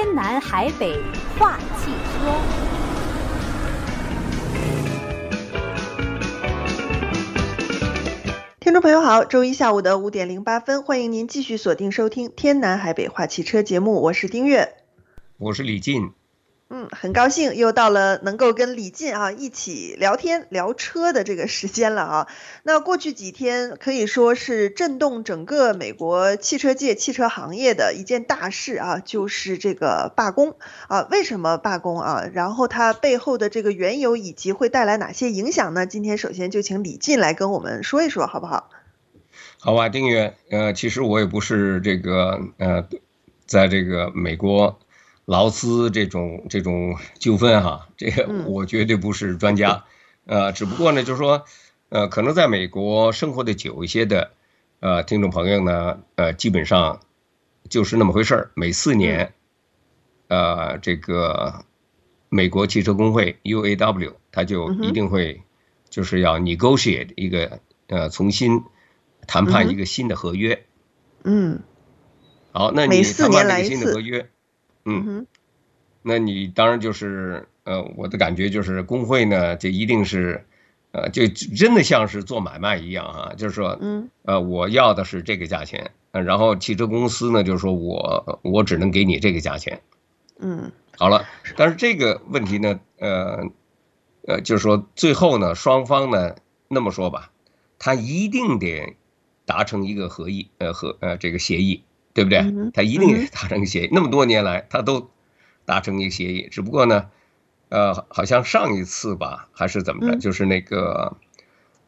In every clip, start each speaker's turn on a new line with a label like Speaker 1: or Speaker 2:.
Speaker 1: 天南海北话汽车。
Speaker 2: 听众朋友好，周一下午的五点零八分，欢迎您继续锁定收听《天南海北话汽车》节目，我是丁月，
Speaker 3: 我是李进。
Speaker 2: 嗯，很高兴又到了能够跟李进啊一起聊天聊车的这个时间了啊。那过去几天可以说是震动整个美国汽车界、汽车行业的一件大事啊，就是这个罢工啊。为什么罢工啊？然后它背后的这个缘由以及会带来哪些影响呢？今天首先就请李进来跟我们说一说，好不好？
Speaker 3: 好吧，丁月，呃，其实我也不是这个呃，在这个美国。劳资这种这种纠纷哈，这个我绝对不是专家，呃，只不过呢，就是说，呃，可能在美国生活的久一些的，呃，听众朋友呢，呃，基本上就是那么回事儿。每四年，呃，这个美国汽车工会 UAW，他就一定会就是要 negotiate 一个呃重新谈判一个新的合约。
Speaker 2: 嗯。
Speaker 3: 好，那你谈判这个新的合约。嗯，那你当然就是呃，我的感觉就是工会呢，就一定是，呃，就真的像是做买卖一样啊，就是说，嗯，呃，我要的是这个价钱，呃，然后汽车公司呢，就是说我我只能给你这个价钱，
Speaker 2: 嗯，
Speaker 3: 好了，但是这个问题呢，呃，呃，就是说最后呢，双方呢，那么说吧，他一定得达成一个合议，呃，和呃这个协议。对不对？他一定达成协议。那么多年来，他都达成一个协议。只不过呢，呃，好像上一次吧，还是怎么着，就是那个，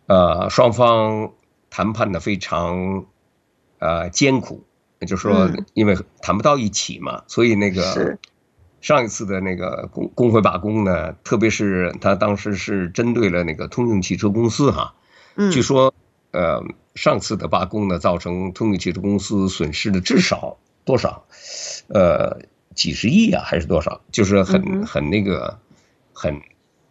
Speaker 3: 呃，双方谈判的非常呃艰苦，就是说，因为谈不到一起嘛，所以那个上一次的那个工工会罢工呢，特别是他当时是针对了那个通用汽车公司哈，据说。呃，上次的罢工呢，造成通用汽车公司损失的至少多少？呃，几十亿啊，还是多少？就是很很那个，很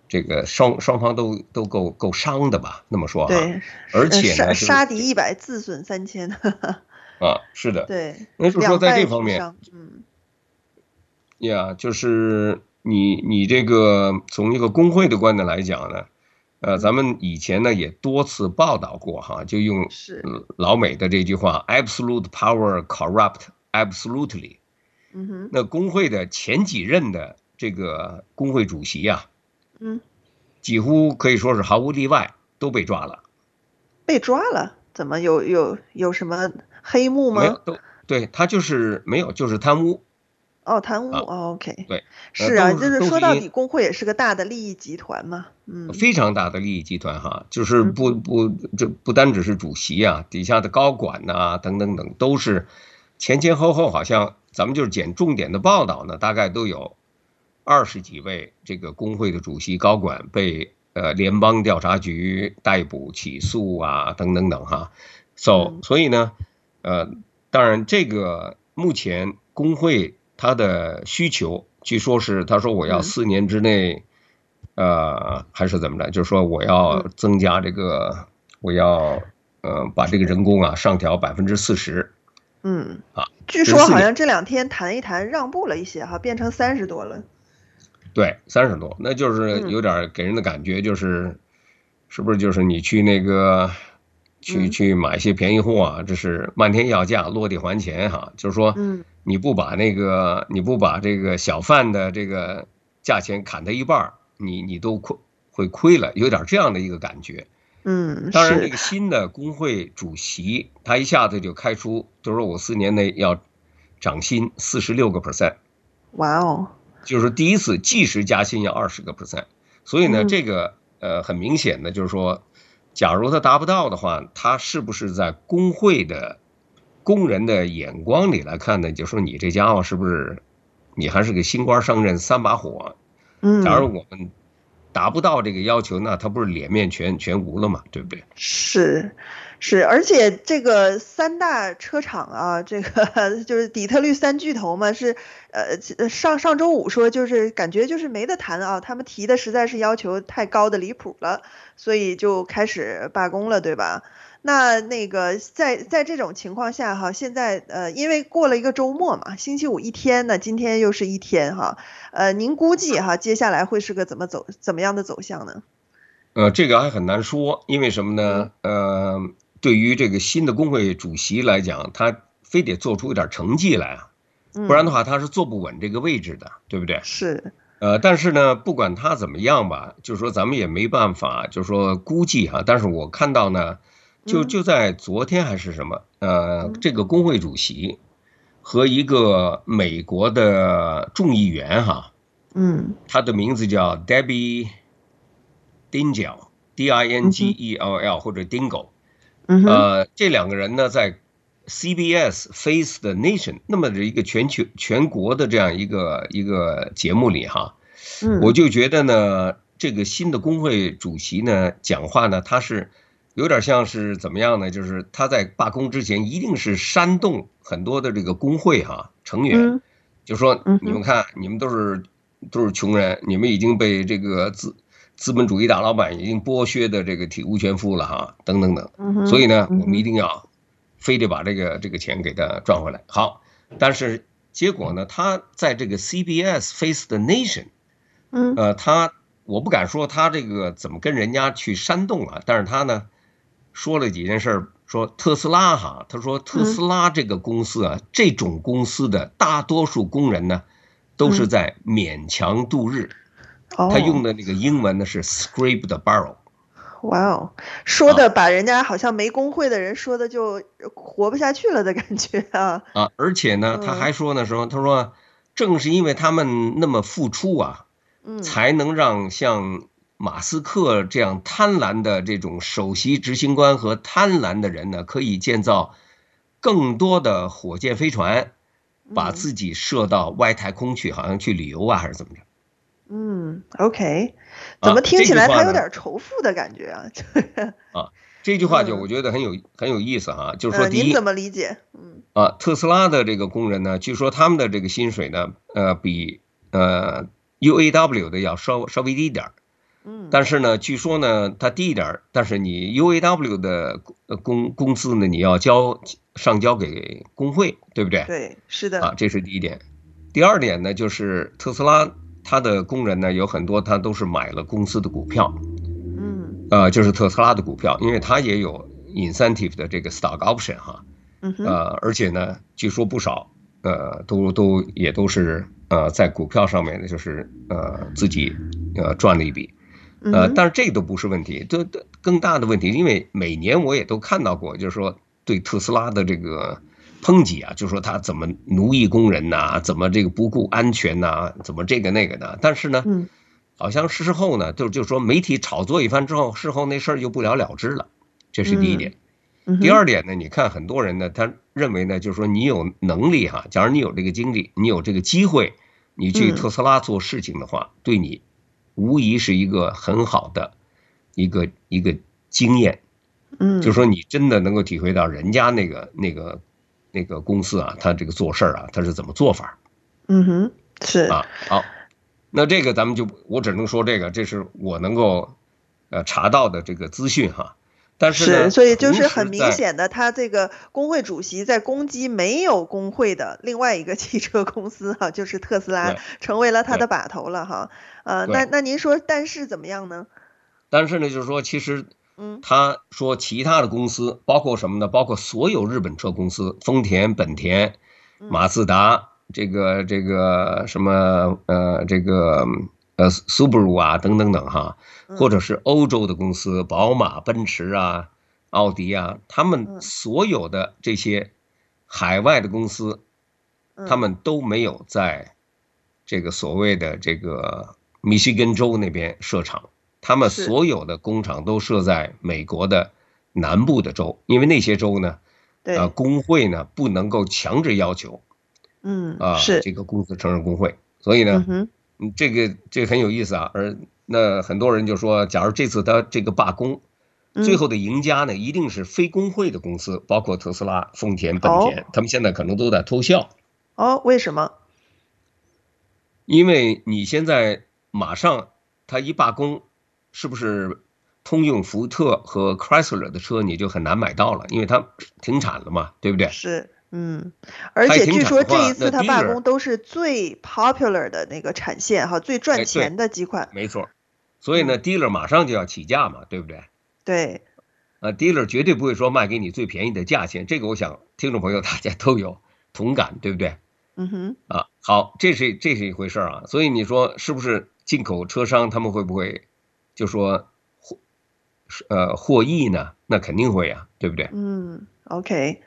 Speaker 3: 这个双双方都都够够伤的吧？那么说啊，
Speaker 2: 对，
Speaker 3: 而且呢，
Speaker 2: 杀敌一百，自损三千。
Speaker 3: 啊，是的，
Speaker 2: 对，
Speaker 3: 那就是说在这方面，
Speaker 2: 嗯，
Speaker 3: 呀，就是你你这个从一个工会的观点来讲呢。呃，咱们以前呢也多次报道过哈，就用老美的这句话，absolute power corrupt absolutely。
Speaker 2: 嗯哼。
Speaker 3: 那工会的前几任的这个工会主席呀，
Speaker 2: 嗯，
Speaker 3: 几乎可以说是毫无例外都被抓了。
Speaker 2: 被抓了？怎么有有有什么黑幕吗？
Speaker 3: 没有，都对他就是没有，就是贪污。
Speaker 2: 哦，贪污、哦、，OK，
Speaker 3: 对，
Speaker 2: 是啊，就是说到底，工会也是个大的利益集团嘛，嗯，
Speaker 3: 非常大的利益集团哈，就是不不，这不单只是主席啊，底下的高管呐、啊，等等等，都是前前后后，好像咱们就是捡重点的报道呢，大概都有二十几位这个工会的主席高管被呃联邦调查局逮捕起诉啊，等等等哈，so 所以呢，呃，当然这个目前工会。他的需求，据说是他说我要四年之内，呃，还是怎么着？就是说我要增加这个，我要呃把这个人工啊上调百分之四十。
Speaker 2: 嗯啊，据说好像这两天谈一谈让步了一些哈，变成三十多了。
Speaker 3: 对，三十多，那就是有点给人的感觉就是，是不是就是你去那个去去买一些便宜货啊？这是漫天要价，落地还钱哈，就是说。
Speaker 2: 嗯。
Speaker 3: 你不把那个，你不把这个小贩的这个价钱砍他一半，你你都亏会亏了，有点这样的一个感觉。
Speaker 2: 嗯，
Speaker 3: 当然，这个新的工会主席他一下子就开出，就是说我四年内要涨薪四十六个 percent。
Speaker 2: 哇哦！
Speaker 3: 就是第一次即时加薪要二十个 percent，所以呢，这个呃很明显的就是说，假如他达不到的话，他是不是在工会的？工人的眼光里来看呢，就说你这家伙是不是，你还是个新官上任三把火？
Speaker 2: 嗯，
Speaker 3: 假如我们达不到这个要求，那他不是脸面全全无了嘛？对不对？
Speaker 2: 是，是，而且这个三大车厂啊，这个 就是底特律三巨头嘛，是呃上上周五说就是感觉就是没得谈啊，他们提的实在是要求太高的离谱了，所以就开始罢工了，对吧？那那个在在这种情况下哈，现在呃，因为过了一个周末嘛，星期五一天呢，今天又是一天哈，呃，您估计哈，接下来会是个怎么走怎么样的走向呢？
Speaker 3: 呃，这个还很难说，因为什么呢？呃，对于这个新的工会主席来讲，他非得做出一点成绩来啊，不然的话他是坐不稳这个位置的，对不对？
Speaker 2: 是。
Speaker 3: 呃，但是呢，不管他怎么样吧，就是说咱们也没办法，就是说估计哈。但是我看到呢，就就在昨天还是什么，呃，这个工会主席和一个美国的众议员哈，
Speaker 2: 嗯，
Speaker 3: 他的名字叫 Debbie Dingell，D-I-N-G-E-L-L 或者 Dingle，呃，这两个人呢在 CBS Face the Nation 那么的一个全球全国的这样一个一个节目里哈，我就觉得呢，这个新的工会主席呢讲话呢，他是有点像是怎么样呢？就是他在罢工之前一定是煽动很多的这个工会哈成员，就说你们看，你们都是都是穷人，你们已经被这个资资本主义大老板已经剥削的这个体无全肤了哈，等等等，所以呢，我们一定要。非得把这个这个钱给他赚回来。好，但是结果呢？他在这个 CBS Face the Nation，嗯，呃，他我不敢说他这个怎么跟人家去煽动啊，但是他呢说了几件事，说特斯拉哈，他说特斯拉这个公司啊，这种公司的大多数工人呢都是在勉强度日，他用的那个英文呢是 scrape the barrel。
Speaker 2: 哇哦，说的把人家好像没工会的人说的就活不下去了的感觉啊！
Speaker 3: 啊，而且呢，他还说呢，说他说，正是因为他们那么付出啊，才能让像马斯克这样贪婪的这种首席执行官和贪婪的人呢，可以建造更多的火箭飞船，把自己射到外太空去，好像去旅游啊，还是怎么着？
Speaker 2: 嗯，OK，怎么听起来他有点仇富的感觉啊？
Speaker 3: 啊，这句话就我觉得很有很有意思哈，就是说，
Speaker 2: 您怎么理解？嗯，
Speaker 3: 啊，特斯拉的这个工人呢，据说他们的这个薪水呢，呃，比呃 UAW 的要稍稍微低一点儿。嗯，但是呢，据说呢，它低一点儿，但是你 UAW 的工工资呢，你要交上交给工会，对不对？
Speaker 2: 对，是的。
Speaker 3: 啊，这是第一点。第二点呢，就是特斯拉。它的工人呢，有很多，他都是买了公司的股票，嗯，呃，就是特斯拉的股票，因为它也有 incentive 的这个 stock option 哈，嗯，呃，而且呢，据说不少，呃，都都也都是呃在股票上面呢，就是呃自己呃赚了一笔，呃，但是这个都不是问题，这这更大的问题，因为每年我也都看到过，就是说对特斯拉的这个。抨击啊，就是说他怎么奴役工人呐，怎么这个不顾安全呐，怎么这个那个的。但是呢，好像事后呢，就就说媒体炒作一番之后，事后那事儿就不了了之了。这是第一点。第二点呢，你看很多人呢，他认为呢，就是说你有能力哈，假如你有这个精力，你有这个机会，你去特斯拉做事情的话，对你无疑是一个很好的一个一个经验。嗯，就是说你真的能够体会到人家那个那个。那个公司啊，他这个做事儿啊，他是怎么做法？
Speaker 2: 嗯哼，是
Speaker 3: 啊，好，那这个咱们就我只能说这个，这是我能够呃查到的这个资讯哈。但是，
Speaker 2: 是，所以就是很明显的，他这个工会主席在攻击没有工会的另外一个汽车公司哈，就是特斯拉成为了他的把头了哈。呃，那那您说，但是怎么样呢？
Speaker 3: 但是呢，就是说其实。嗯他说其他的公司包括什么呢？包括所有日本车公司，丰田、本田、马自达，这个这个什么呃这个呃，Subaru 啊等等等哈，或者是欧洲的公司，宝马、奔驰啊、奥迪啊，他们所有的这些海外的公司，他们都没有在这个所谓的这个密西根州那边设厂。他们所有的工厂都设在美国的南部的州，因为那些州呢，呃，工会呢不能够强制要求，
Speaker 2: 嗯
Speaker 3: 啊，
Speaker 2: 是。
Speaker 3: 这个公司承认工会，所以呢，嗯，这个这个很有意思啊。而那很多人就说，假如这次他这个罢工，最后的赢家呢，一定是非工会的公司，包括特斯拉、丰田、本田，他们现在可能都在偷笑。
Speaker 2: 哦，为什么？因
Speaker 3: 为你现在马上他一罢工。是不是通用、福特和 Chrysler 的车你就很难买到了，因为它停产了嘛，对不对？
Speaker 2: 是，嗯，而且据说这一次他罢工都是最 popular 的那个产线哈，最赚钱的几款。
Speaker 3: 没错，所以呢，dealer 马上就要起价嘛，对不对？
Speaker 2: 对，
Speaker 3: 啊，dealer 绝对不会说卖给你最便宜的价钱，这个我想听众朋友大家都有同感，对不对？
Speaker 2: 嗯哼，
Speaker 3: 啊，好，这是这是一回事啊，所以你说是不是进口车商他们会不会就说获呃获益呢？那肯定会啊，对不对？
Speaker 2: 嗯，OK。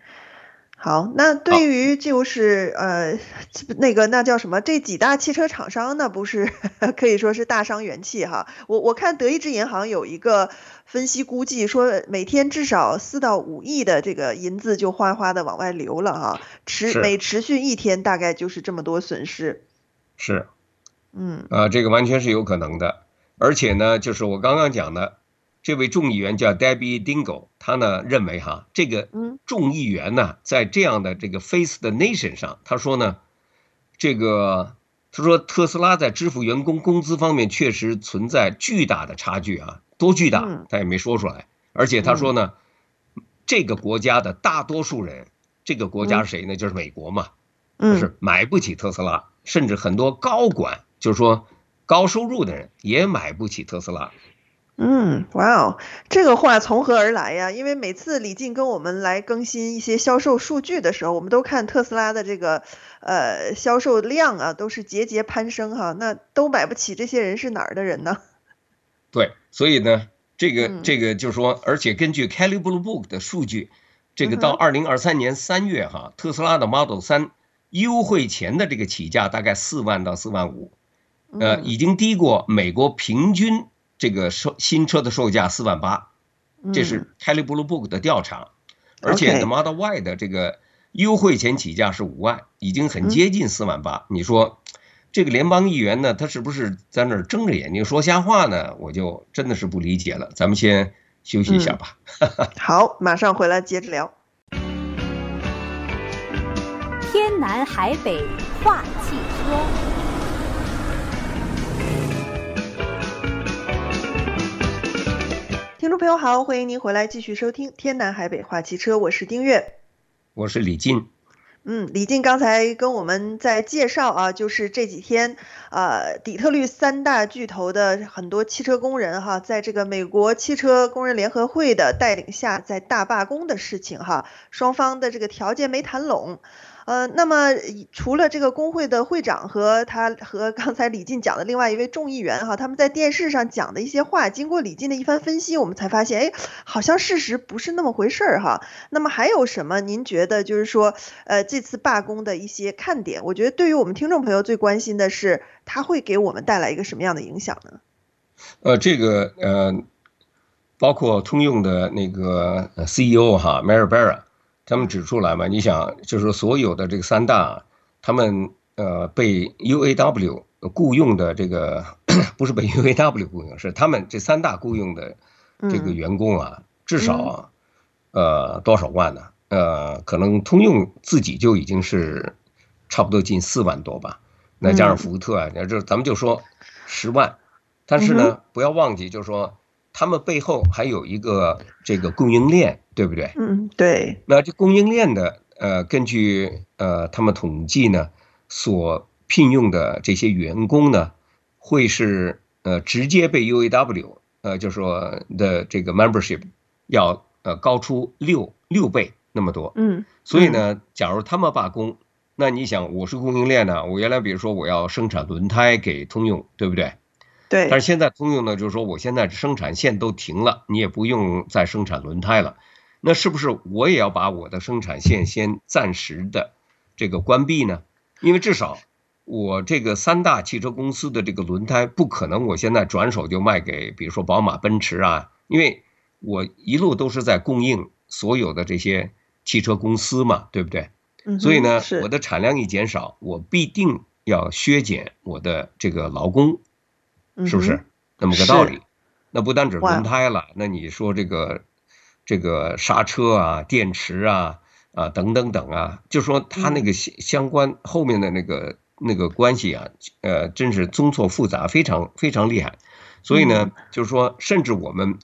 Speaker 2: 好，那对于就是呃，那个那叫什么？这几大汽车厂商呢，不是 可以说是大伤元气哈。我我看德意志银行有一个分析估计说，每天至少四到五亿的这个银子就哗哗的往外流了哈，持每持续一天大概就是这么多损失。
Speaker 3: 是，
Speaker 2: 嗯，
Speaker 3: 啊，这个完全是有可能的，而且呢，就是我刚刚讲的。这位众议员叫 Debbie Dingell，他呢认为哈，这个众议员呢在这样的这个 Face the Nation 上，他说呢，这个他说特斯拉在支付员工工资方面确实存在巨大的差距啊，多巨大他也没说出来，而且他说呢，这个国家的大多数人，这个国家是谁呢？就是美国嘛，就是买不起特斯拉，甚至很多高管就是说高收入的人也买不起特斯拉。
Speaker 2: 嗯，哇哦，这个话从何而来呀？因为每次李静跟我们来更新一些销售数据的时候，我们都看特斯拉的这个呃销售量啊，都是节节攀升哈。那都买不起，这些人是哪儿的人呢？
Speaker 3: 对，所以呢，这个这个就是说，而且根据 Kelley Blue Book 的数据，这个到二零二三年三月哈，特斯拉的 Model 三优惠前的这个起价大概四万到四万五，呃，已经低过美国平均。这个售新车的售价四万八，这是 Kelley Blue Book 的调查，而且 The Model Y 的这个优惠前起价是五万，已经很接近四万八。你说这个联邦议员呢，他是不是在那儿睁着眼睛说瞎话呢？我就真的是不理解了。咱们先休息一下吧。
Speaker 2: 好，马上回来接着聊。
Speaker 1: 天南海北话汽车。
Speaker 2: 听众朋友好，欢迎您回来继续收听《天南海北话汽车》，我是丁月，
Speaker 3: 我是李静。
Speaker 2: 嗯，李静刚才跟我们在介绍啊，就是这几天呃，底特律三大巨头的很多汽车工人哈，在这个美国汽车工人联合会的带领下，在大罢工的事情哈，双方的这个条件没谈拢。呃，那么除了这个工会的会长和他和刚才李进讲的另外一位众议员哈，他们在电视上讲的一些话，经过李进的一番分析，我们才发现，哎，好像事实不是那么回事儿哈。那么还有什么？您觉得就是说，呃，这次罢工的一些看点？我觉得对于我们听众朋友最关心的是，它会给我们带来一个什么样的影响呢？
Speaker 3: 呃，这个呃，包括通用的那个 CEO 哈，Mary Barra。他们指出来嘛，你想，就是所有的这个三大，他们呃被 UAW 雇佣的这个，不是被 UAW 雇佣，是他们这三大雇佣的这个员工啊，至少呃多少万呢？呃，可能通用自己就已经是差不多近四万多吧，那加上福特啊，这咱们就说十万，但是呢，不要忘记，就是说。他们背后还有一个这个供应链，对不对？
Speaker 2: 嗯，对。
Speaker 3: 那这供应链的，呃，根据呃他们统计呢，所聘用的这些员工呢，会是呃直接被 UAW，呃，就是说的这个 membership 要呃高出六六倍那么多。
Speaker 2: 嗯。
Speaker 3: 所以呢，假如他们罢工，那你想，我是供应链呢，我原来比如说我要生产轮胎给通用，对不对？
Speaker 2: 对，
Speaker 3: 但是现在通用呢，就是说我现在生产线都停了，你也不用再生产轮胎了，那是不是我也要把我的生产线先暂时的这个关闭呢？因为至少我这个三大汽车公司的这个轮胎不可能我现在转手就卖给比如说宝马、奔驰啊，因为我一路都是在供应所有的这些汽车公司嘛，对不对？所以呢，我的产量一减少，我必定要削减我的这个劳工。是不是那么个道理？那不单指轮胎了，那你说这个这个刹车啊、电池啊啊等等等啊，就说它那个相相关后面的那个那个关系啊，呃，真是综错复杂，非常非常厉害。所以呢，就是说，甚至我们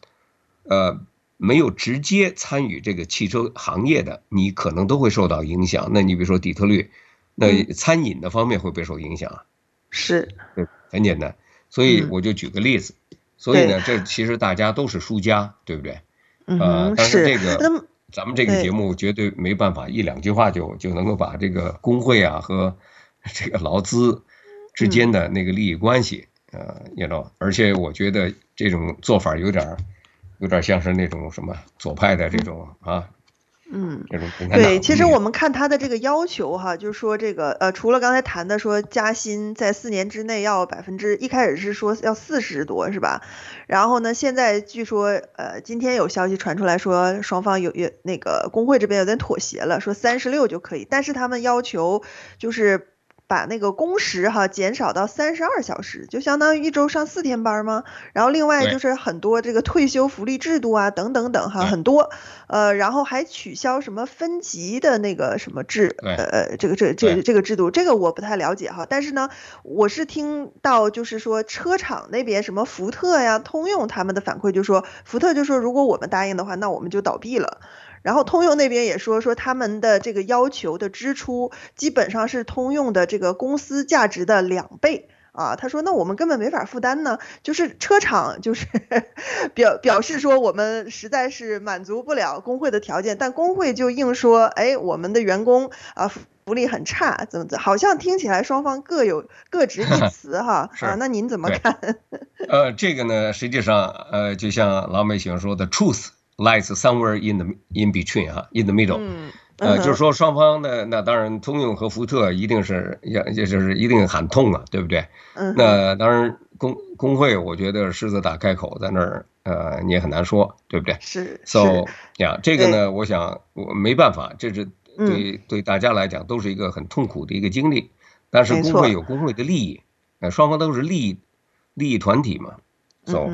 Speaker 3: 呃，没有直接参与这个汽车行业的，你可能都会受到影响。那你比如说底特律，那餐饮的方面会不会受影响啊？
Speaker 2: 是，
Speaker 3: 对，很简单。所以我就举个例子，所以呢，这其实大家都是输家，对不对？呃，但是这个咱们这个节目绝对没办法一两句话就就能够把这个工会啊和 这个劳资之间的那个利益关系。呃，你知道，而且我觉得这种做法有点，有点像是那种什么左派的这种啊，
Speaker 2: 嗯，对，其实我们看他的这个要求哈，就是说这个呃，除了刚才谈的说加薪在四年之内要百分之，一开始是说要四十多是吧？然后呢，现在据说呃，今天有消息传出来说双方有有那个工会这边有点妥协了，说三十六就可以，但是他们要求就是。把那个工时哈减少到三十二小时，就相当于一周上四天班吗？然后另外就是很多这个退休福利制度啊，等等等哈，很多，呃，然后还取消什么分级的那个什么制，呃，这个这这这个制度，这个我不太了解哈。但是呢，我是听到就是说车厂那边什么福特呀、通用他们的反馈，就说福特就说如果我们答应的话，那我们就倒闭了。然后通用那边也说说他们的这个要求的支出基本上是通用的这个公司价值的两倍啊，他说那我们根本没法负担呢，就是车厂就是 表表示说我们实在是满足不了工会的条件，但工会就硬说哎我们的员工啊福利很差，怎么怎么，好像听起来双方各有各执一 词哈啊，那您怎么看？
Speaker 3: 呃，这个呢实际上呃就像老美喜欢说的 truth。Lies somewhere in the in between 啊，in the middle，呃，就是说双方呢那当然，通用和福特一定是要，也就是一定喊痛啊，对不对？那当然工工会，我觉得狮子大开口在那儿，呃，你也很难说，对不对？
Speaker 2: 是。
Speaker 3: So 呀，这个呢，我想我没办法，这是对对大家来讲都是一个很痛苦的一个经历。但是工会有工会的利益，呃，双方都是利益利益团体嘛，So。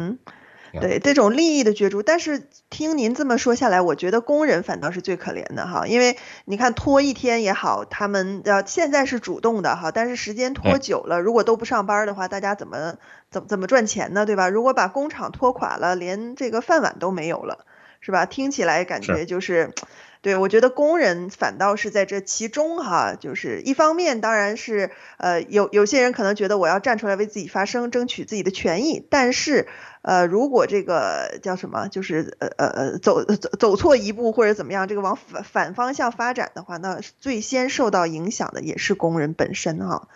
Speaker 2: 对这种利益的角逐，但是听您这么说下来，我觉得工人反倒是最可怜的哈，因为你看拖一天也好，他们要现在是主动的哈，但是时间拖久了，如果都不上班的话，大家怎么怎么怎么赚钱呢？对吧？如果把工厂拖垮了，连这个饭碗都没有了，是吧？听起来感觉就是。对，我觉得工人反倒是在这其中哈，就是一方面当然是呃有有些人可能觉得我要站出来为自己发声，争取自己的权益，但是呃如果这个叫什么，就是呃呃呃走走走错一步或者怎么样，这个往反反方向发展的话，那最先受到影响的也是工人本身哈。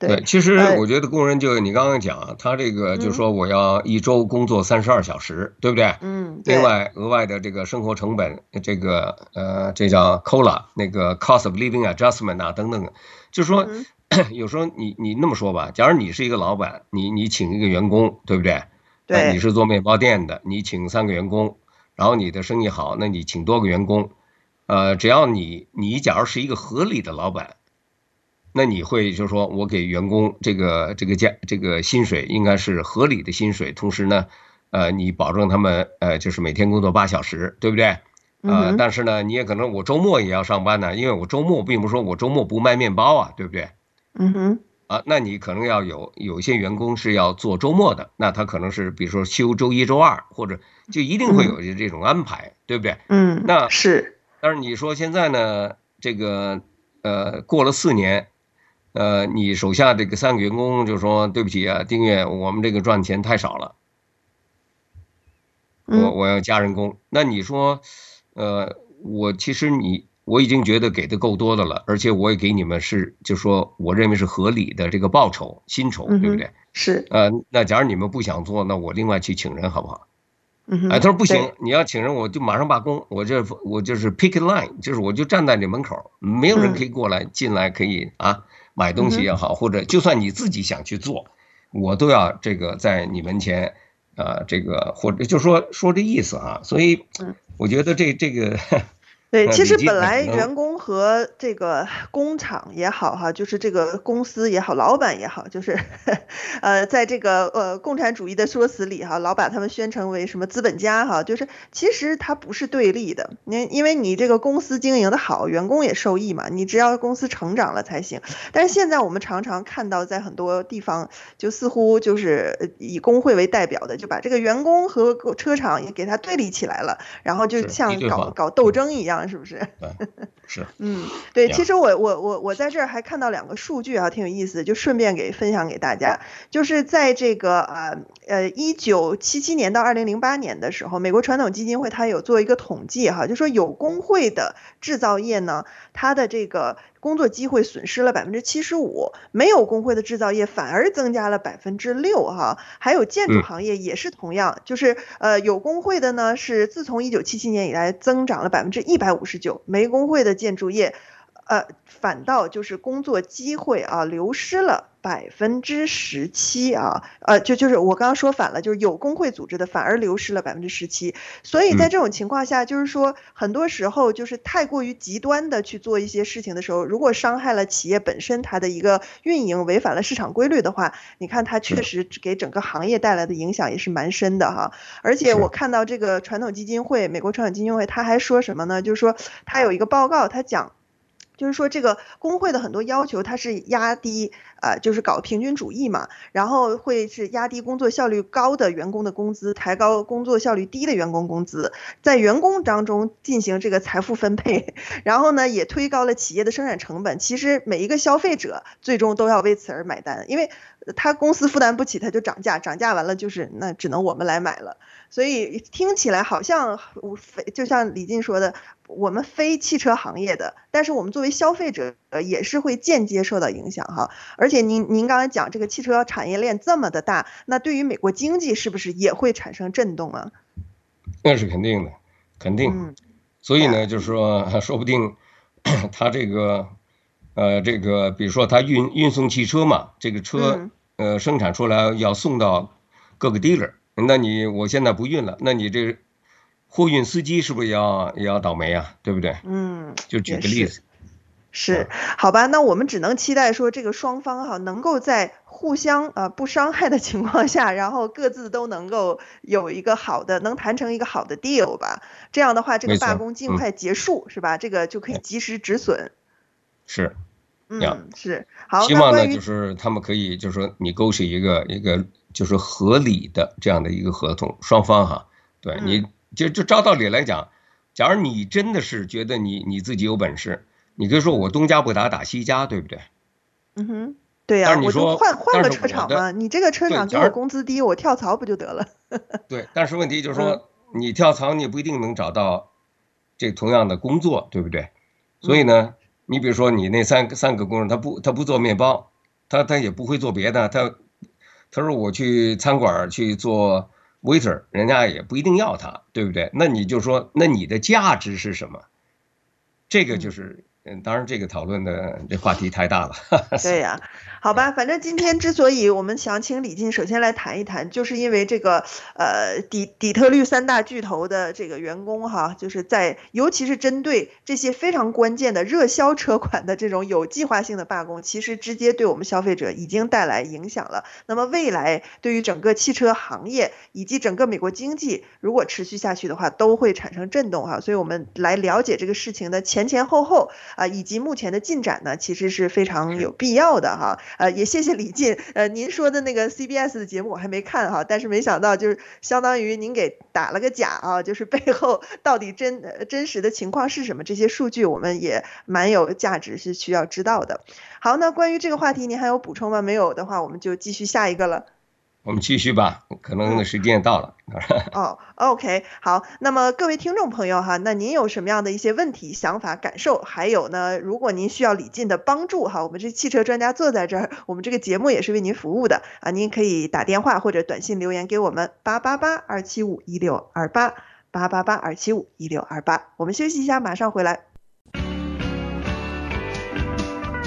Speaker 3: 对，其实我觉得工人就你刚刚讲，他这个就是说我要一周工作三十二小时，对不对？
Speaker 2: 嗯。
Speaker 3: 另外额外的这个生活成本，这个呃，这叫 COLA，那个 Cost of Living Adjustment 啊等等，就是说 有时候你你那么说吧，假如你是一个老板，你你请一个员工，对不对？
Speaker 2: 对。
Speaker 3: 你是做面包店的，你请三个员工，然后你的生意好，那你请多个员工，呃，只要你你假如是一个合理的老板。那你会就是说我给员工这个这个价这个薪水应该是合理的薪水，同时呢，呃，你保证他们呃就是每天工作八小时，对不对？呃，但是呢，你也可能我周末也要上班呢，因为我周末并不是说我周末不卖面包啊，对不对？
Speaker 2: 嗯哼。
Speaker 3: 啊，那你可能要有有一些员工是要做周末的，那他可能是比如说休周一周二，或者就一定会有这种安排，对不对？
Speaker 2: 嗯，
Speaker 3: 那
Speaker 2: 是。
Speaker 3: 但是你说现在呢，这个呃过了四年。呃，你手下这个三个员工就说对不起啊，丁月，我们这个赚钱太少了，我我要加人工。那你说，呃，我其实你我已经觉得给的够多的了，而且我也给你们是，就说我认为是合理的这个报酬薪酬，对不对？
Speaker 2: 是。
Speaker 3: 呃，那假如你们不想做，那我另外去请人好不好？
Speaker 2: 嗯。
Speaker 3: 哎，他说不行，你要请人，我就马上罢工。我这我就是 picket line，就是我就站在你门口，没有人可以过来进来可以啊。买东西也好，或者就算你自己想去做，我都要这个在你门前，啊，这个或者就说说这意思啊。所以，我觉得这这个
Speaker 2: 对，其实本来员工和这个工厂也好哈，就是这个公司也好，老板也好，就是，呃，在这个呃共产主义的说辞里哈，老把他们宣称为什么资本家哈，就是其实它不是对立的。因因为你这个公司经营的好，员工也受益嘛，你只要公司成长了才行。但是现在我们常常看到，在很多地方就似乎就是以工会为代表的，就把这个员工和车厂也给他对立起来了，然后就像搞搞斗争一样。是不是？
Speaker 3: 是。
Speaker 2: 嗯，对，其实我我我我在这儿还看到两个数据啊，挺有意思，就顺便给分享给大家。就是在这个呃呃一九七七年到二零零八年的时候，美国传统基金会它有做一个统计哈，就说有工会的制造业呢，它的这个。工作机会损失了百分之七十五，没有工会的制造业反而增加了百分之六哈，还有建筑行业也是同样，就是呃有工会的呢是自从一九七七年以来增长了百分之一百五十九，没工会的建筑业，呃反倒就是工作机会啊流失了。百分之十七啊，呃，就就是我刚刚说反了，就是有工会组织的反而流失了百分之十七，所以在这种情况下，就是说很多时候就是太过于极端的去做一些事情的时候，如果伤害了企业本身它的一个运营，违反了市场规律的话，你看它确实给整个行业带来的影响也是蛮深的哈。而且我看到这个传统基金会，美国传统基金会，他还说什么呢？就是说他有一个报告，他讲。就是说，这个工会的很多要求，它是压低，呃，就是搞平均主义嘛，然后会是压低工作效率高的员工的工资，抬高工作效率低的员工工资，在员工当中进行这个财富分配，然后呢，也推高了企业的生产成本。其实每一个消费者最终都要为此而买单，因为他公司负担不起，他就涨价，涨价完了就是那只能我们来买了。所以听起来好像非就像李进说的，我们非汽车行业的，但是我们作为消费者也是会间接受到影响哈。而且您您刚才讲这个汽车产业链这么的大，那对于美国经济是不是也会产生震动啊？
Speaker 3: 那是肯定的，肯定。嗯、所以呢，就是说，说不定 他这个呃这个，比如说他运运送汽车嘛，这个车、嗯、呃生产出来要送到各个 dealer。那你我现在不运了，那你这货运司机是不是也要也要倒霉啊？对不对？
Speaker 2: 嗯，
Speaker 3: 就举个例子，
Speaker 2: 是，好吧？那我们只能期待说这个双方哈能够在互相啊不伤害的情况下，然后各自都能够有一个好的，能谈成一个好的 deal 吧。这样的话，这个罢工尽快结束，嗯、是吧？这个就可以及时止损。
Speaker 3: 是，
Speaker 2: 嗯，是好。
Speaker 3: 希望呢，就是他们可以，就是说你勾起一个一个。就是合理的这样的一个合同，双方哈，对，你就就照道理来讲，假如你真的是觉得你你自己有本事，你可以说我东家不打打西家，对不对？
Speaker 2: 嗯哼，对呀、啊，我就换换个车厂嘛，你这个车厂给我工资低，我跳槽不就得了？
Speaker 3: 对，但是问题就是说，你跳槽你也不一定能找到这同样的工作，对不对？所以呢，你比如说你那三个三个工人，他不他不做面包，他他也不会做别的，他。他说：“我去餐馆去做 waiter，人家也不一定要他，对不对？那你就说，那你的价值是什么？这个就是。”嗯，当然，这个讨论的这话题太大了。
Speaker 2: 对呀、好吧，反正今天之所以我们想请李进首先来谈一谈，就是因为这个呃底底特律三大巨头的这个员工哈，就是在尤其是针对这些非常关键的热销车款的这种有计划性的罢工，其实直接对我们消费者已经带来影响了。那么未来对于整个汽车行业以及整个美国经济，如果持续下去的话，都会产生震动哈。所以我们来了解这个事情的前前后后。啊，以及目前的进展呢，其实是非常有必要的哈。呃，也谢谢李进。呃，您说的那个 CBS 的节目我还没看哈，但是没想到就是相当于您给打了个假啊，就是背后到底真真实的情况是什么？这些数据我们也蛮有价值，是需要知道的。好，那关于这个话题，您还有补充吗？没有的话，我们就继续下一个了。
Speaker 3: 我们继续吧，可能时间到了。
Speaker 2: 哦，OK，好。那么各位听众朋友哈，那您有什么样的一些问题、想法、感受？还有呢，如果您需要李进的帮助哈，我们这汽车专家坐在这儿，我们这个节目也是为您服务的啊。您可以打电话或者短信留言给我们八八八二七五一六二八八八八二七五一六二八。我们休息一下，马上回来。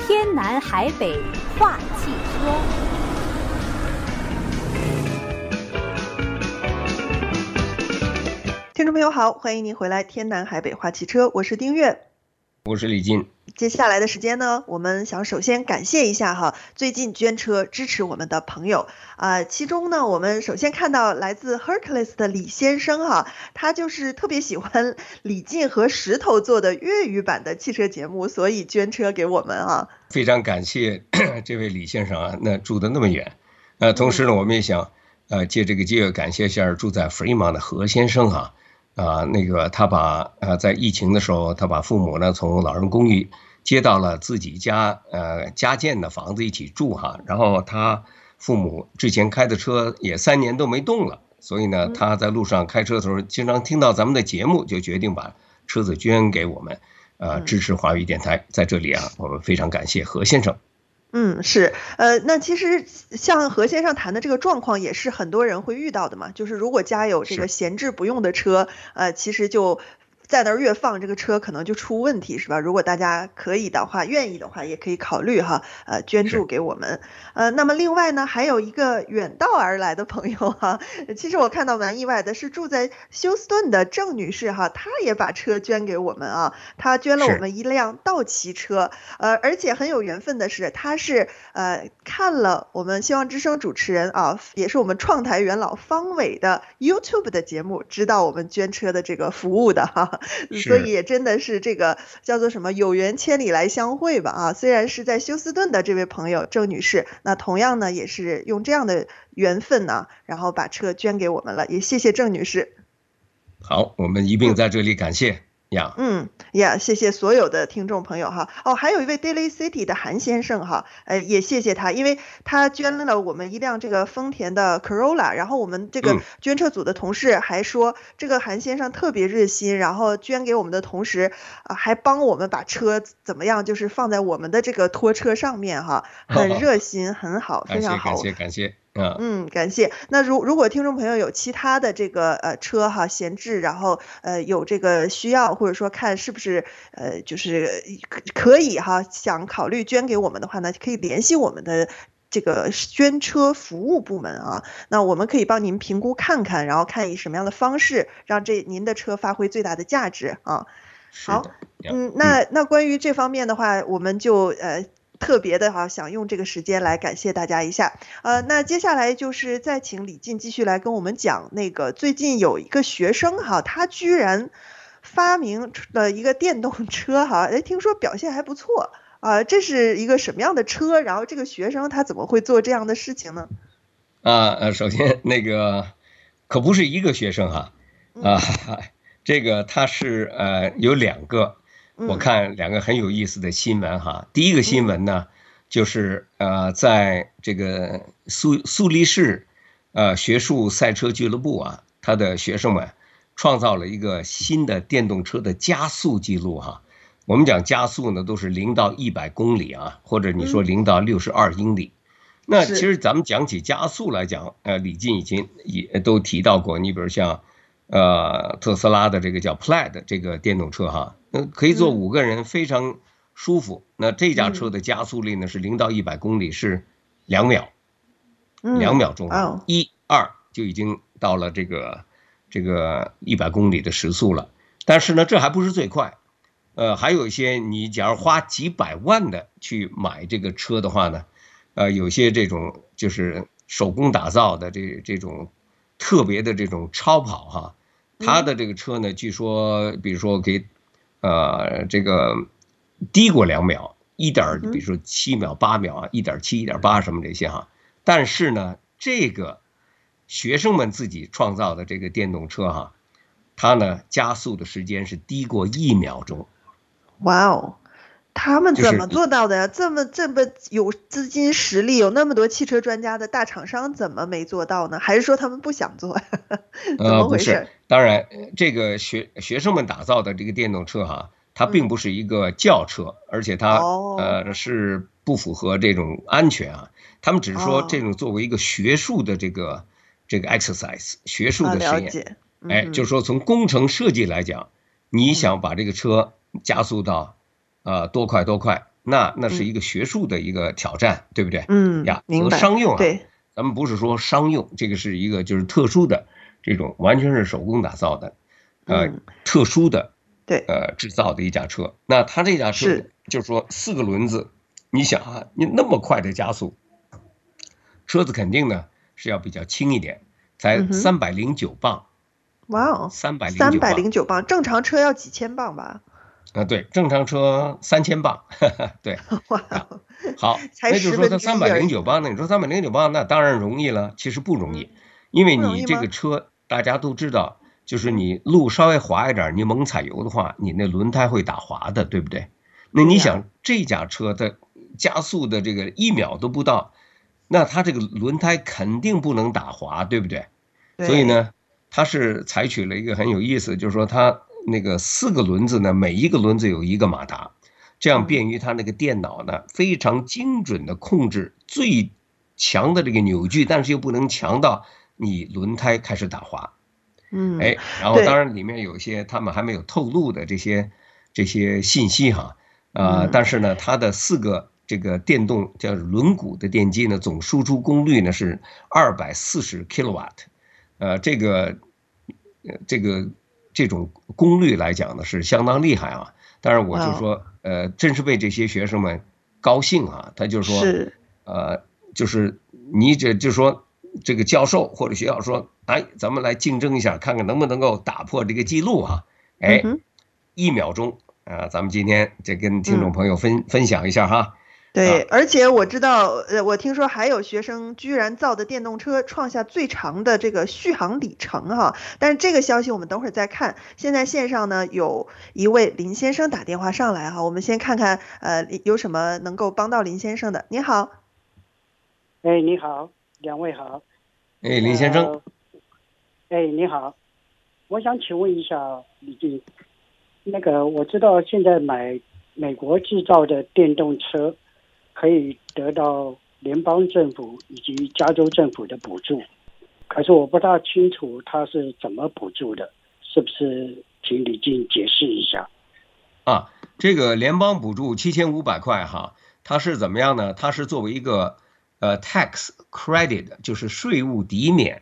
Speaker 1: 天南海北话汽车。
Speaker 2: 听众朋友好，欢迎您回来，天南海北话汽车，我是丁月。
Speaker 3: 我是李进。
Speaker 2: 接下来的时间呢，我们想首先感谢一下哈，最近捐车支持我们的朋友啊、呃，其中呢，我们首先看到来自 Hercules 的李先生哈，他就是特别喜欢李进和石头做的粤语版的汽车节目，所以捐车给我们啊。
Speaker 3: 非常感谢 这位李先生啊，那住的那么远，呃，同时呢，我们也想呃借这个机会感谢一下住在 Fremont 的何先生哈。啊，那个他把呃，在疫情的时候，他把父母呢从老人公寓接到了自己家呃家建的房子一起住哈。然后他父母之前开的车也三年都没动了，所以呢，他在路上开车的时候经常听到咱们的节目，就决定把车子捐给我们，呃，支持华语电台。在这里啊，我们非常感谢何先生。
Speaker 2: 嗯，是，呃，那其实像何先生谈的这个状况，也是很多人会遇到的嘛。就是如果家有这个闲置不用的车，呃，其实就。在那儿越放这个车可能就出问题，是吧？如果大家可以的话，愿意的话，也可以考虑哈，呃，捐助给我们。呃，那么另外呢，还有一个远道而来的朋友哈，其实我看到蛮意外的，是住在休斯顿的郑女士哈，她也把车捐给我们啊，她捐了我们一辆道奇车，呃，而且很有缘分的是，她是呃看了我们希望之声主持人啊，也是我们创台元老方伟的 YouTube 的节目，知道我们捐车的这个服务的哈。所以也真的是这个叫做什么有缘千里来相会吧啊！虽然是在休斯顿的这位朋友郑女士，那同样呢也是用这样的缘分呢，然后把车捐给我们了，也谢谢郑女士。
Speaker 3: 好，我们一并在这里感谢。
Speaker 2: 呀，嗯呀，谢谢所有的听众朋友哈。哦，还有一位 Daily City 的韩先生哈，呃，也谢谢他，因为他捐了我们一辆这个丰田的 Corolla，然后我们这个捐车组的同事还说，这个韩先生特别热心，然后捐给我们的同时，啊，还帮我们把车怎么样，就是放在我们的这个拖车上面哈，很热心，很好，非常好，
Speaker 3: 感谢感谢。
Speaker 2: 嗯，感谢。那如如果听众朋友有其他的这个呃车哈闲置，然后呃有这个需要，或者说看是不是呃就是可以哈想考虑捐给我们的话呢，可以联系我们的这个捐车服务部门啊。那我们可以帮您评估看看，然后看以什么样的方式让这您的车发挥最大的价值啊。好，嗯，那那关于这方面的话，我们就呃。特别的哈，想用这个时间来感谢大家一下。呃，那接下来就是再请李进继续来跟我们讲那个最近有一个学生哈，他居然发明了一个电动车哈，哎，听说表现还不错啊，这是一个什么样的车？然后这个学生他怎么会做这样的事情呢？
Speaker 3: 啊呃，首先那个可不是一个学生哈，啊，这个他是呃有两个。我看两个很有意思的新闻哈，第一个新闻呢，就是呃，在这个苏苏黎世呃学术赛车俱乐部啊，他的学生们创造了一个新的电动车的加速记录哈。我们讲加速呢，都是零到一百公里啊，或者你说零到六十二英里。那其实咱们讲起加速来讲，呃，李进已经也都提到过，你比如像呃特斯拉的这个叫 Plaid 这个电动车哈。那可以坐五个人，非常舒服。那这架车的加速力呢，是零到一百公里是两秒，两秒钟，一二就已经到了这个这个一百公里的时速了。但是呢，这还不是最快，呃，还有一些你假如花几百万的去买这个车的话呢，呃，有些这种就是手工打造的这这种特别的这种超跑哈，它的这个车呢，据说比如说给呃，这个低过两秒，一点，比如说七秒、八秒啊，一点七、一点八什么这些哈。但是呢，这个学生们自己创造的这个电动车哈，它呢加速的时间是低过一秒钟。
Speaker 2: 哇哦，他们怎么做到的呀？这么这么有资金实力，有那么多汽车专家的大厂商，怎么没做到呢？还是说他们不想做？怎么回事？
Speaker 3: 当然，这个学学生们打造的这个电动车哈，它并不是一个轿车，而且它呃是不符合这种安全啊。他们只是说这种作为一个学术的这个这个 exercise 学术的实验，哎，就是说从工程设计来讲，你想把这个车加速到呃多快多快，那那是一个学术的一个挑战，对不对？
Speaker 2: 嗯，
Speaker 3: 呀，和。商用啊，对，咱们不是说商用，这个是一个就是特殊的。这种完全是手工打造的，呃，特殊的，
Speaker 2: 对，
Speaker 3: 呃，制造的一架车。那它这架车
Speaker 2: 是
Speaker 3: 就是说四个轮子，你想啊，你那么快的加速，车子肯定呢是要比较轻一点，才三百零九磅。
Speaker 2: 哇哦，
Speaker 3: 三百
Speaker 2: 三百零九磅，正常车要几千磅吧？
Speaker 3: 啊，对，正常车三千磅，呵 呵对。
Speaker 2: 哇，
Speaker 3: 好，那就是说它三百零九磅呢？你说三百零九磅，那当然容易了，其实不容易，因为你这个车大家都知道，就是你路稍微滑一点，你猛踩油的话，你那轮胎会打滑的，对不对？那你想这架车的加速的这个一秒都不到，那它这个轮胎肯定不能打滑，对不对？
Speaker 2: 对。
Speaker 3: 所以呢，它是采取了一个很有意思，就是说它。那个四个轮子呢，每一个轮子有一个马达，这样便于它那个电脑呢非常精准的控制最强的这个扭矩，但是又不能强到你轮胎开始打滑。
Speaker 2: 嗯，
Speaker 3: 哎，然后当然里面有一些他们还没有透露的这些这些信息哈，啊，但是呢，它的四个这个电动叫轮毂的电机呢，总输出功率呢是二百四十 kilowatt，呃，这个这个。这种功率来讲呢，是相当厉害啊！但是，我就说，呃，真是为这些学生们高兴啊！他就说，呃，就是你这就说这个教授或者学校说，哎，咱们来竞争一下，看看能不能够打破这个记录啊！哎，一秒钟啊，咱们今天这跟听众朋友分分享一下哈。
Speaker 2: 对，而且我知道，呃，我听说还有学生居然造的电动车创下最长的这个续航里程哈，但是这个消息我们等会儿再看。现在线上呢有一位林先生打电话上来哈，我们先看看呃有什么能够帮到林先生的。你好，
Speaker 4: 哎，你好，两位好，
Speaker 3: 哎，林先生，
Speaker 4: 呃，哎，你好，我想请问一下李静，那个我知道现在买美国制造的电动车。可以得到联邦政府以及加州政府的补助，可是我不大清楚它是怎么补助的，是不是？请李静解释一下。
Speaker 3: 啊，这个联邦补助七千五百块哈，它是怎么样呢？它是作为一个呃 tax credit，就是税务抵免，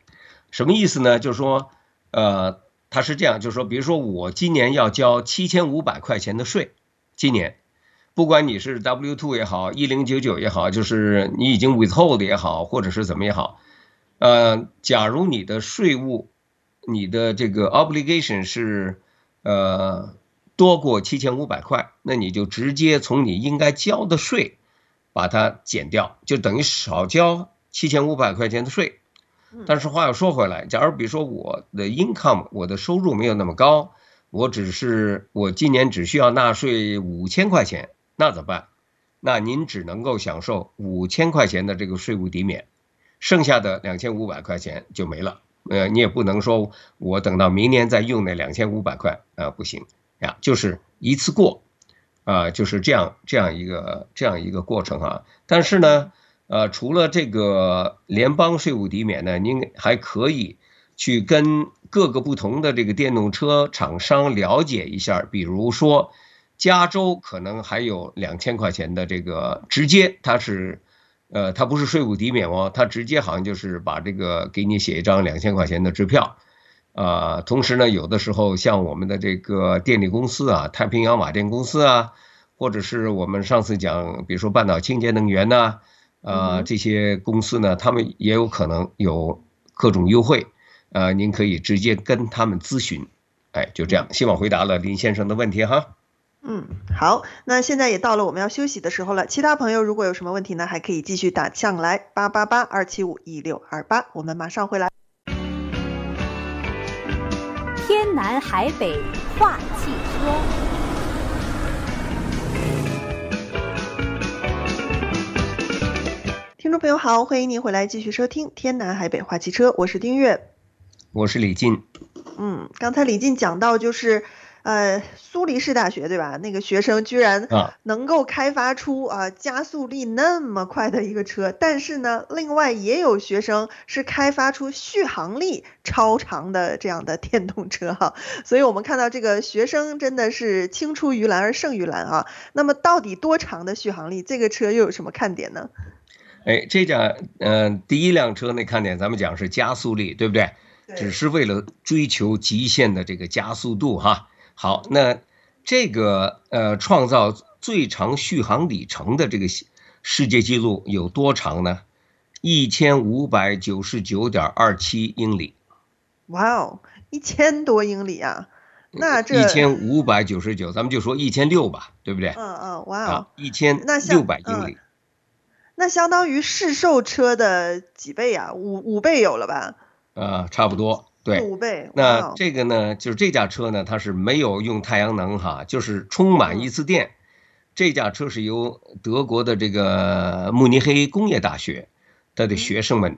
Speaker 3: 什么意思呢？就是说呃，它是这样，就是说，比如说我今年要交七千五百块钱的税，今年。不管你是 W two 也好，一零九九也好，就是你已经 withhold 也好，或者是怎么也好，呃，假如你的税务，你的这个 obligation 是呃多过七千五百块，那你就直接从你应该交的税把它减掉，就等于少交七千五百块钱的税。但是话又说回来，假如比如说我的 income，我的收入没有那么高，我只是我今年只需要纳税五千块钱。那怎么办？那您只能够享受五千块钱的这个税务抵免，剩下的两千五百块钱就没了。呃，你也不能说我等到明年再用那两千五百块啊，不行呀，就是一次过啊，就是这样这样一个这样一个过程啊。但是呢，呃，除了这个联邦税务抵免呢，您还可以去跟各个不同的这个电动车厂商了解一下，比如说。加州可能还有两千块钱的这个直接，它是，呃，它不是税务抵免哦，它直接好像就是把这个给你写一张两千块钱的支票，啊、呃，同时呢，有的时候像我们的这个电力公司啊，太平洋瓦电公司啊，或者是我们上次讲，比如说半岛清洁能源呐，啊、呃，这些公司呢，他们也有可能有各种优惠，呃，您可以直接跟他们咨询，哎，就这样，希望回答了林先生的问题哈。
Speaker 2: 嗯，好，那现在也到了我们要休息的时候了。其他朋友如果有什么问题呢，还可以继续打上来八八八二七五一六二八，我们马上回来。
Speaker 1: 天南海北话汽车，
Speaker 2: 听众朋友好，欢迎您回来继续收听天南海北话汽车，我是丁月，
Speaker 3: 我是李进。
Speaker 2: 嗯，刚才李进讲到就是。呃，苏黎世大学对吧？那个学生居然能够开发出啊、呃、加速力那么快的一个车，但是呢，另外也有学生是开发出续航力超长的这样的电动车哈。所以我们看到这个学生真的是青出于蓝而胜于蓝啊。那么到底多长的续航力？这个车又有什么看点呢？
Speaker 3: 哎，这架嗯、呃、第一辆车那看点，咱们讲是加速力，对不对？只是为了追求极限的这个加速度哈。好，那这个呃创造最长续航里程的这个世界纪录有多长呢？一千五百九十九点二七英里。
Speaker 2: 哇哦，一千多英里啊！那这
Speaker 3: 一千五百九十九，咱们就说一千六吧，对不对？
Speaker 2: 嗯嗯，哇哦，
Speaker 3: 一千六百英里。
Speaker 2: 那相当于市售车的几倍啊？五五倍有了吧？
Speaker 3: 啊，差不多，对，
Speaker 2: 五倍。
Speaker 3: 那这个呢，就是这架车呢，它是没有用太阳能哈，就是充满一次电。嗯、这架车是由德国的这个慕尼黑工业大学，他的学生们，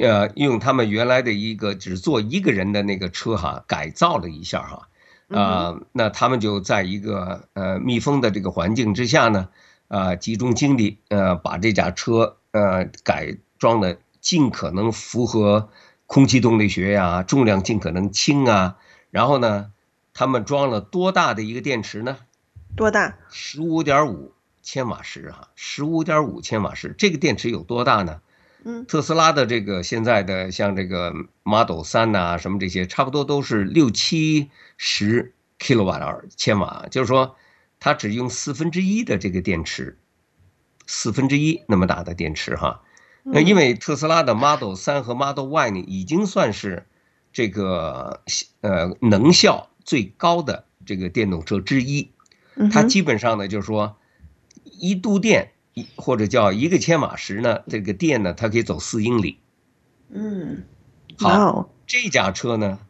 Speaker 3: 呃，用他们原来的一个只坐一个人的那个车哈，改造了一下哈，啊、呃，那他们就在一个呃密封的这个环境之下呢。啊，集中精力，呃，把这架车，呃，改装的尽可能符合空气动力学呀，重量尽可能轻啊。然后呢，他们装了多大的一个电池呢？
Speaker 2: 多大？
Speaker 3: 十五点五千瓦时啊，十五点五千瓦时。这个电池有多大呢？
Speaker 2: 嗯，
Speaker 3: 特斯拉的这个现在的像这个 Model 三呐，什么这些，差不多都是六七十 kilowatt 千瓦，就是说。它只用四分之一的这个电池，四分之一那么大的电池哈，那因为特斯拉的 Model 3和 Model Y 呢，已经算是这个呃能效最高的这个电动车之一，它基本上呢就是说一度电或者叫一个千瓦时呢，这个电呢它可以走四英里，
Speaker 2: 嗯，
Speaker 3: 好，这架车呢，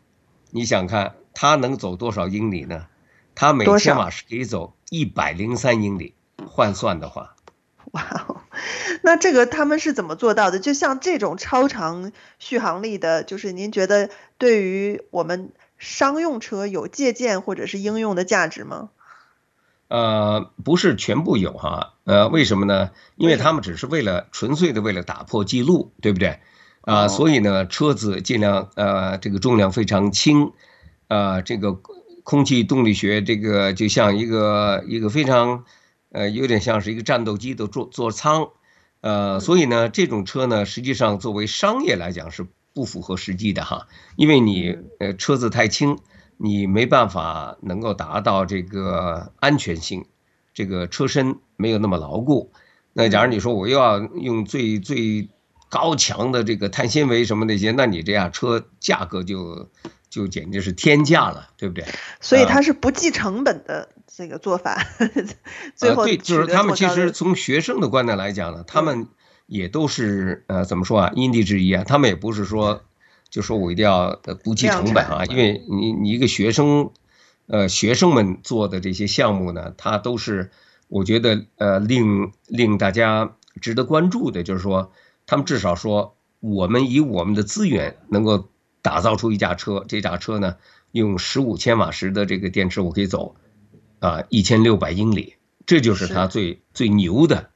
Speaker 3: 你想看它能走多少英里呢？它每千瓦时可以走一百零三英里，换算的话，
Speaker 2: 哇哦，那这个他们是怎么做到的？就像这种超长续航力的，就是您觉得对于我们商用车有借鉴或者是应用的价值吗？
Speaker 3: 呃，不是全部有哈，呃，为什么呢？因为他们只是为了纯粹的为了打破记录，对不对？啊、呃，所以呢，车子尽量呃这个重量非常轻，呃这个。空气动力学这个就像一个一个非常，呃，有点像是一个战斗机的座座舱，呃，所以呢，这种车呢，实际上作为商业来讲是不符合实际的哈，因为你呃车子太轻，你没办法能够达到这个安全性，这个车身没有那么牢固。那假如你说我又要用最最高强的这个碳纤维什么那些，那你这样车价格就。就简直是天价了，对不对？
Speaker 2: 所以它是不计成本的这个做法。呃、最后，
Speaker 3: 对，就是他们其实从学生的观点来讲呢，他们也都是呃怎么说啊，因地制宜啊。他们也不是说就说我一定要不计成本啊，因为你你一个学生，呃，学生们做的这些项目呢，他都是我觉得呃令令大家值得关注的，就是说他们至少说我们以我们的资源能够。打造出一架车，这架车呢，用十五千瓦时的这个电池，我可以走啊一千六百英里，这就是它最最牛的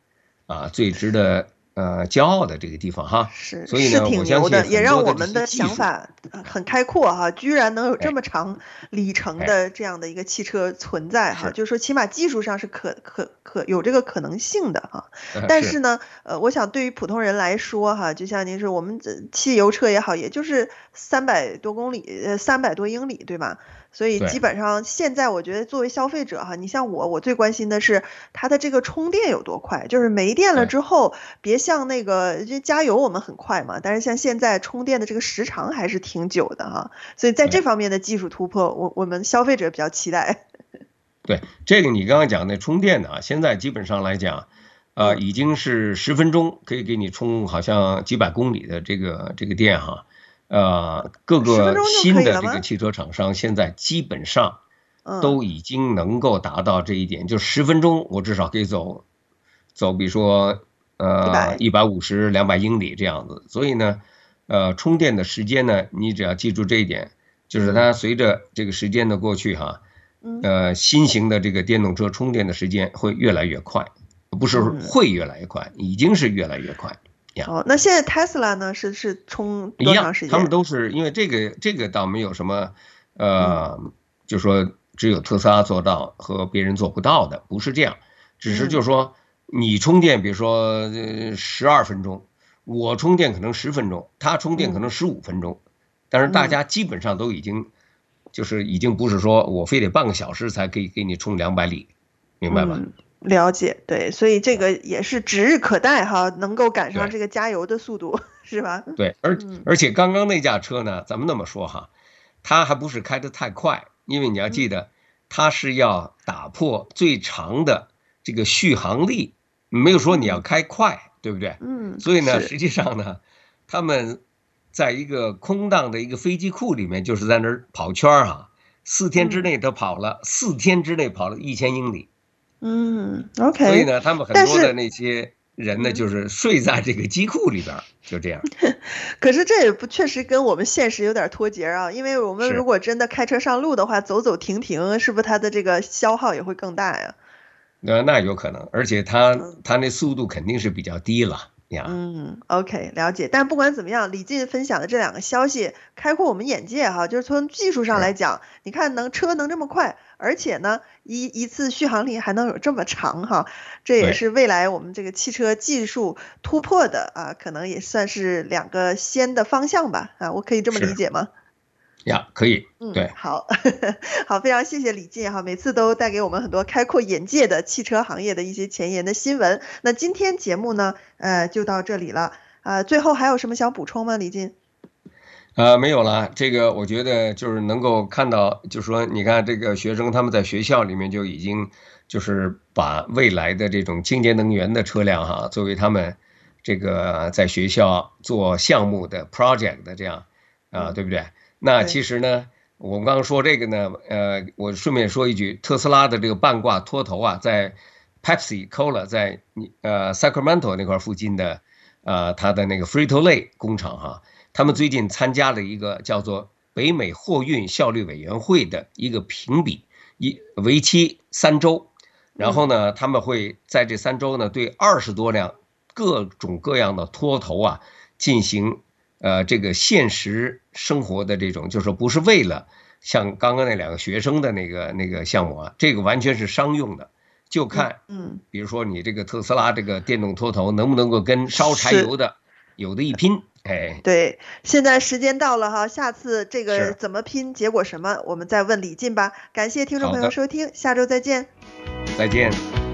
Speaker 3: 啊，最值得。呃，骄傲的这个地方哈，
Speaker 2: 是，
Speaker 3: 所以呢，
Speaker 2: 是挺牛的，也让我们的想法很开阔哈，居然能有这么长里程的这样的一个汽车存在哈，就是说起码技术上是可可可有这个可能性的哈。但是呢，呃，我想对于普通人来说哈，就像您说，我们汽油车也好，也就是三百多公里，呃，三百多英里，对吧？所以基本上现在我觉得作为消费者哈，你像我，我最关心的是它的这个充电有多快，就是没电了之后，别像那个就加油我们很快嘛，但是像现在充电的这个时长还是挺久的哈。所以在这方面的技术突破，我我们消费者比较期待。
Speaker 3: 对，这个你刚刚讲那充电的啊，现在基本上来讲，呃，已经是十分钟可以给你充好像几百公里的这个这个电哈。呃，各个新的这个汽车厂商现在基本上都已经能够达到这一点，就十分钟我至少可以走走，比如说呃一百。五十两百英里这样子。所以呢，呃，充电的时间呢，你只要记住这一点，就是它随着这个时间的过去哈，呃，新型的这个电动车充电的时间会越来越快，不是会越来越快，已经是越来越快。
Speaker 2: 哦，那现在特斯拉呢？是是充多长时间？
Speaker 3: 他们都是因为这个，这个倒没有什么，呃，嗯、就说只有特斯拉做到和别人做不到的，不是这样，只是就是说你充电，比如说十二分钟，我充电可能十分钟，他充电可能十五分钟，但是大家基本上都已经，就是已经不是说我非得半个小时才可以给你充两百里，明白吧？
Speaker 2: 嗯，了解，对，所以这个也是指日可待哈，能够赶上这个加油的速度，是吧？
Speaker 3: 对，而而且刚刚那架车呢，咱们那么说哈，它还不是开得太快，因为你要记得，它是要打破最长的这个续航力，没有说你要开快，对不对？
Speaker 2: 嗯，
Speaker 3: 所以呢，实际上呢，他们。在一个空荡的一个飞机库里面，就是在那儿跑圈儿哈，四天之内他跑了，四天之内跑了一千英里。
Speaker 2: 嗯，OK。
Speaker 3: 所以呢，他们很多的那些人呢，就是睡在这个机库里边，就这样。
Speaker 2: 可是这也不确实跟我们现实有点脱节啊，因为我们如果真的开车上路的话，走走停停，是不是它的这个消耗也会更大呀？
Speaker 3: 那那有可能，而且它它那速度肯定是比较低了。
Speaker 2: 嗯，OK，了解。但不管怎么样，李进分享的这两个消息开阔我们眼界哈，就是从技术上来讲，你看能车能这么快，而且呢一一次续航力还能有这么长哈，这也是未来我们这个汽车技术突破的啊，可能也算是两个先的方向吧啊，我可以这么理解吗？
Speaker 3: 呀，可以，对，
Speaker 2: 嗯，好，好，非常谢谢李进哈，每次都带给我们很多开阔眼界的汽车行业的一些前沿的新闻。那今天节目呢，呃，就到这里了，呃，最后还有什么想补充吗，李进？
Speaker 3: 呃，没有了，这个我觉得就是能够看到，就是说，你看这个学生他们在学校里面就已经就是把未来的这种清洁能源的车辆哈，作为他们这个在学校做项目的 project 的这样啊，对不对？那其实呢，我们刚刚说这个呢，呃，我顺便说一句，特斯拉的这个半挂拖头啊，在 Pepsi Cola 在呃 Sacramento 那块附近的，呃，它的那个 Frito-Lay 工厂哈，他们最近参加了一个叫做北美货运效率委员会的一个评比，一为期三周，然后呢，他们会在这三周呢，对二十多辆各种各样的拖头啊进行。呃，这个现实生活的这种，就是说不是为了像刚刚那两个学生的那个那个项目啊，这个完全是商用的，就看，嗯，比如说你这个特斯拉这个电动拖头能不能够跟烧柴油的有的一拼，哎，
Speaker 2: 对，现在时间到了哈，下次这个怎么拼，结果什么，我们再问李进吧。感谢听众朋友收听，下周再见，
Speaker 3: 再见。